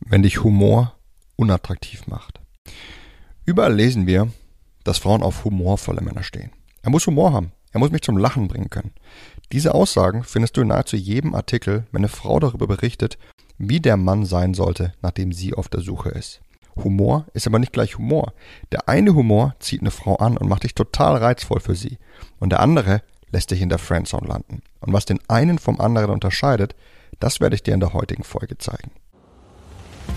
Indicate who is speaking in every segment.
Speaker 1: wenn dich Humor unattraktiv macht. Überall lesen wir, dass Frauen auf humorvolle Männer stehen. Er muss Humor haben. Er muss mich zum Lachen bringen können. Diese Aussagen findest du in nahezu jedem Artikel, wenn eine Frau darüber berichtet, wie der Mann sein sollte, nachdem sie auf der Suche ist. Humor ist aber nicht gleich Humor. Der eine Humor zieht eine Frau an und macht dich total reizvoll für sie. Und der andere lässt dich in der Friendzone landen. Und was den einen vom anderen unterscheidet, das werde ich dir in der heutigen Folge zeigen.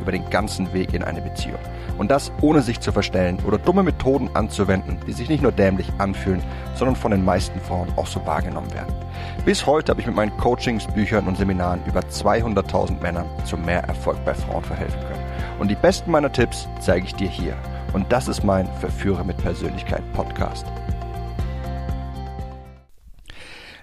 Speaker 1: über den ganzen Weg in eine Beziehung. Und das ohne sich zu verstellen oder dumme Methoden anzuwenden, die sich nicht nur dämlich anfühlen, sondern von den meisten Frauen auch so wahrgenommen werden. Bis heute habe ich mit meinen Coachings, Büchern und Seminaren über 200.000 Männern zu mehr Erfolg bei Frauen verhelfen können. Und die besten meiner Tipps zeige ich dir hier. Und das ist mein Verführer mit Persönlichkeit Podcast.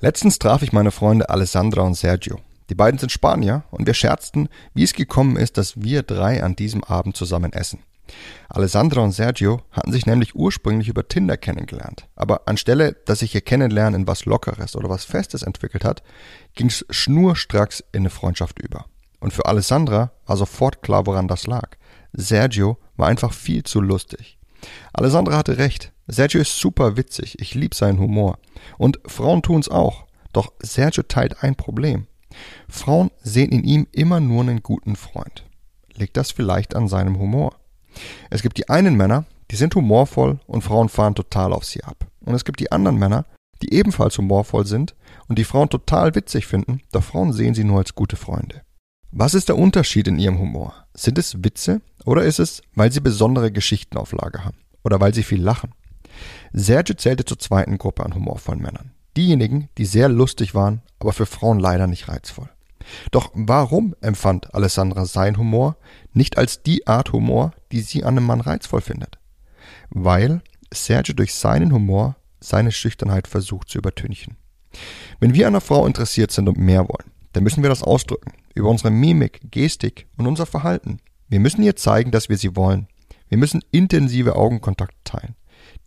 Speaker 1: Letztens traf ich meine Freunde Alessandra und Sergio. Die beiden sind Spanier und wir scherzten, wie es gekommen ist, dass wir drei an diesem Abend zusammen essen. Alessandra und Sergio hatten sich nämlich ursprünglich über Tinder kennengelernt. Aber anstelle, dass sich ihr Kennenlernen in was Lockeres oder was Festes entwickelt hat, ging es schnurstracks in eine Freundschaft über. Und für Alessandra war sofort klar, woran das lag. Sergio war einfach viel zu lustig. Alessandra hatte recht. Sergio ist super witzig. Ich lieb seinen Humor. Und Frauen tun's auch. Doch Sergio teilt ein Problem. Frauen sehen in ihm immer nur einen guten Freund. Liegt das vielleicht an seinem Humor? Es gibt die einen Männer, die sind humorvoll und Frauen fahren total auf sie ab. Und es gibt die anderen Männer, die ebenfalls humorvoll sind und die Frauen total witzig finden, doch Frauen sehen sie nur als gute Freunde. Was ist der Unterschied in ihrem Humor? Sind es Witze oder ist es, weil sie besondere Geschichten auf Lager haben oder weil sie viel lachen? Sergio zählte zur zweiten Gruppe an humorvollen Männern. Diejenigen, die sehr lustig waren, aber für Frauen leider nicht reizvoll. Doch warum empfand Alessandra sein Humor nicht als die Art Humor, die sie an einem Mann reizvoll findet? Weil Sergio durch seinen Humor seine Schüchternheit versucht zu übertünchen. Wenn wir einer Frau interessiert sind und mehr wollen, dann müssen wir das ausdrücken. Über unsere Mimik, Gestik und unser Verhalten. Wir müssen ihr zeigen, dass wir sie wollen. Wir müssen intensive Augenkontakte teilen.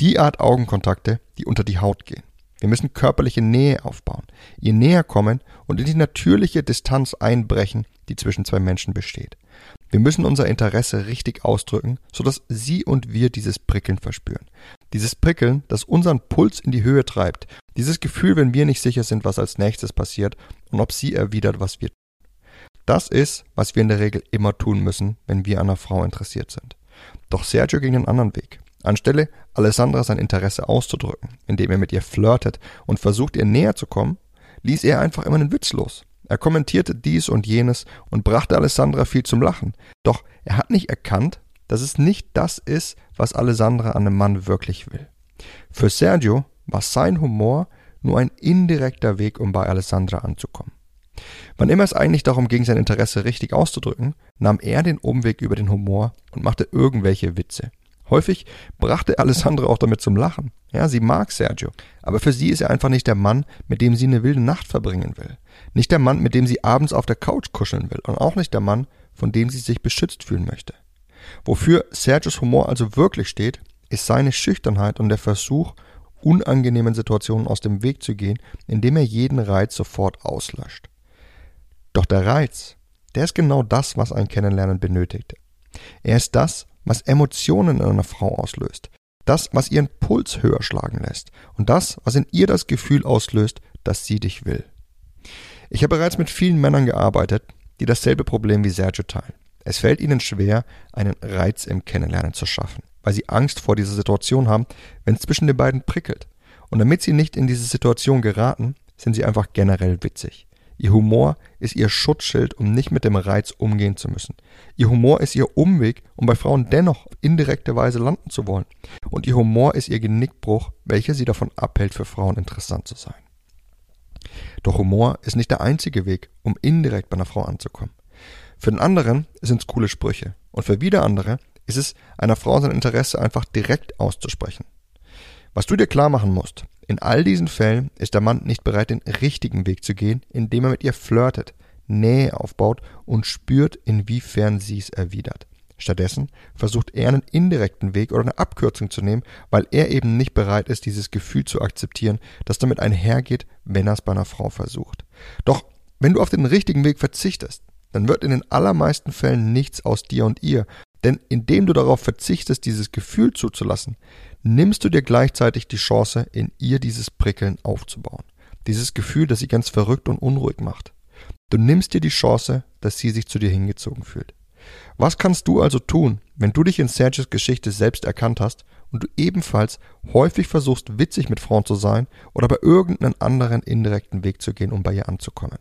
Speaker 1: Die Art Augenkontakte, die unter die Haut gehen. Wir müssen körperliche Nähe aufbauen, ihr näher kommen und in die natürliche Distanz einbrechen, die zwischen zwei Menschen besteht. Wir müssen unser Interesse richtig ausdrücken, sodass sie und wir dieses Prickeln verspüren. Dieses Prickeln, das unseren Puls in die Höhe treibt. Dieses Gefühl, wenn wir nicht sicher sind, was als nächstes passiert und ob sie erwidert, was wir tun. Das ist, was wir in der Regel immer tun müssen, wenn wir an einer Frau interessiert sind. Doch Sergio ging einen anderen Weg. Anstelle Alessandra sein Interesse auszudrücken, indem er mit ihr flirtet und versucht, ihr näher zu kommen, ließ er einfach immer einen Witz los. Er kommentierte dies und jenes und brachte Alessandra viel zum Lachen. Doch er hat nicht erkannt, dass es nicht das ist, was Alessandra an einem Mann wirklich will. Für Sergio war sein Humor nur ein indirekter Weg, um bei Alessandra anzukommen. Wann immer es eigentlich darum ging, sein Interesse richtig auszudrücken, nahm er den Umweg über den Humor und machte irgendwelche Witze. Häufig brachte Alessandra auch damit zum Lachen. Ja, sie mag Sergio, aber für sie ist er einfach nicht der Mann, mit dem sie eine wilde Nacht verbringen will. Nicht der Mann, mit dem sie abends auf der Couch kuscheln will und auch nicht der Mann, von dem sie sich beschützt fühlen möchte. Wofür Sergios Humor also wirklich steht, ist seine Schüchternheit und der Versuch, unangenehmen Situationen aus dem Weg zu gehen, indem er jeden Reiz sofort auslöscht. Doch der Reiz, der ist genau das, was ein Kennenlernen benötigt. Er ist das, was Emotionen in einer Frau auslöst, das, was ihren Puls höher schlagen lässt und das, was in ihr das Gefühl auslöst, dass sie dich will. Ich habe bereits mit vielen Männern gearbeitet, die dasselbe Problem wie Sergio teilen. Es fällt ihnen schwer, einen Reiz im Kennenlernen zu schaffen, weil sie Angst vor dieser Situation haben, wenn es zwischen den beiden prickelt. Und damit sie nicht in diese Situation geraten, sind sie einfach generell witzig. Ihr Humor ist ihr Schutzschild, um nicht mit dem Reiz umgehen zu müssen. Ihr Humor ist ihr Umweg, um bei Frauen dennoch auf indirekte Weise landen zu wollen. Und ihr Humor ist ihr Genickbruch, welcher sie davon abhält, für Frauen interessant zu sein. Doch Humor ist nicht der einzige Weg, um indirekt bei einer Frau anzukommen. Für den anderen sind es coole Sprüche. Und für wieder andere ist es, einer Frau sein Interesse einfach direkt auszusprechen. Was du dir klar machen musst, in all diesen Fällen ist der Mann nicht bereit, den richtigen Weg zu gehen, indem er mit ihr flirtet. Nähe aufbaut und spürt, inwiefern sie es erwidert. Stattdessen versucht er einen indirekten Weg oder eine Abkürzung zu nehmen, weil er eben nicht bereit ist, dieses Gefühl zu akzeptieren, das damit einhergeht, wenn er es bei einer Frau versucht. Doch wenn du auf den richtigen Weg verzichtest, dann wird in den allermeisten Fällen nichts aus dir und ihr, denn indem du darauf verzichtest, dieses Gefühl zuzulassen, nimmst du dir gleichzeitig die Chance, in ihr dieses Prickeln aufzubauen. Dieses Gefühl, das sie ganz verrückt und unruhig macht. Du nimmst dir die Chance, dass sie sich zu dir hingezogen fühlt. Was kannst du also tun, wenn du dich in Serges Geschichte selbst erkannt hast und du ebenfalls häufig versuchst, witzig mit Frauen zu sein oder bei irgendeinem anderen indirekten Weg zu gehen, um bei ihr anzukommen?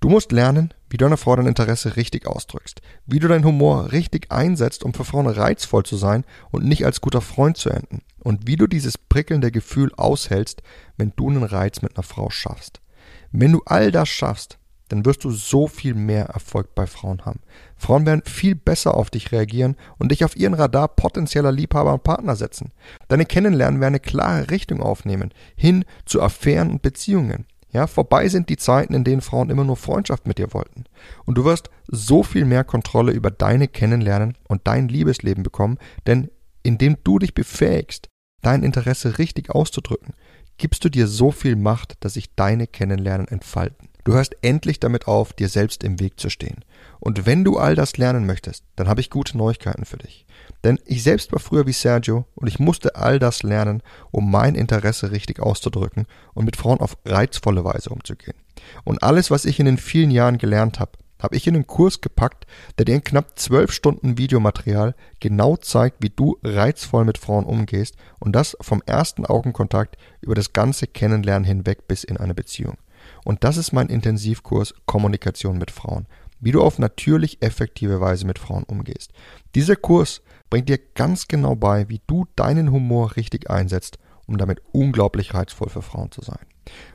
Speaker 1: Du musst lernen, wie du einer Frau dein Interesse richtig ausdrückst, wie du deinen Humor richtig einsetzt, um für Frauen reizvoll zu sein und nicht als guter Freund zu enden, und wie du dieses prickelnde Gefühl aushältst, wenn du einen Reiz mit einer Frau schaffst. Wenn du all das schaffst, dann wirst du so viel mehr Erfolg bei Frauen haben. Frauen werden viel besser auf dich reagieren und dich auf ihren Radar potenzieller Liebhaber und Partner setzen. Deine Kennenlernen werden eine klare Richtung aufnehmen, hin zu Affären und Beziehungen. Ja, vorbei sind die Zeiten, in denen Frauen immer nur Freundschaft mit dir wollten. Und du wirst so viel mehr Kontrolle über deine Kennenlernen und dein Liebesleben bekommen, denn indem du dich befähigst, dein Interesse richtig auszudrücken, gibst du dir so viel Macht, dass sich deine Kennenlernen entfalten. Du hörst endlich damit auf, dir selbst im Weg zu stehen. Und wenn du all das lernen möchtest, dann habe ich gute Neuigkeiten für dich. Denn ich selbst war früher wie Sergio und ich musste all das lernen, um mein Interesse richtig auszudrücken und mit Frauen auf reizvolle Weise umzugehen. Und alles, was ich in den vielen Jahren gelernt habe, habe ich in einen Kurs gepackt, der dir in knapp zwölf Stunden Videomaterial genau zeigt, wie du reizvoll mit Frauen umgehst und das vom ersten Augenkontakt über das ganze Kennenlernen hinweg bis in eine Beziehung. Und das ist mein Intensivkurs Kommunikation mit Frauen, wie du auf natürlich effektive Weise mit Frauen umgehst. Dieser Kurs bringt dir ganz genau bei, wie du deinen Humor richtig einsetzt, um damit unglaublich reizvoll für Frauen zu sein.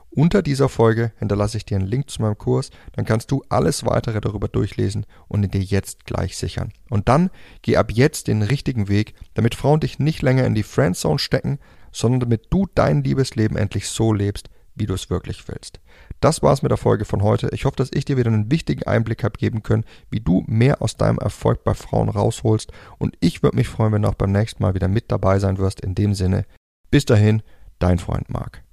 Speaker 1: Unter dieser Folge hinterlasse ich dir einen Link zu meinem Kurs, dann kannst du alles weitere darüber durchlesen und ihn dir jetzt gleich sichern. Und dann geh ab jetzt den richtigen Weg, damit Frauen dich nicht länger in die Friendzone stecken, sondern damit du dein Liebesleben endlich so lebst, wie du es wirklich willst. Das war's mit der Folge von heute. Ich hoffe, dass ich dir wieder einen wichtigen Einblick habe geben können, wie du mehr aus deinem Erfolg bei Frauen rausholst. Und ich würde mich freuen, wenn du auch beim nächsten Mal wieder mit dabei sein wirst. In dem Sinne, bis dahin, dein Freund Marc.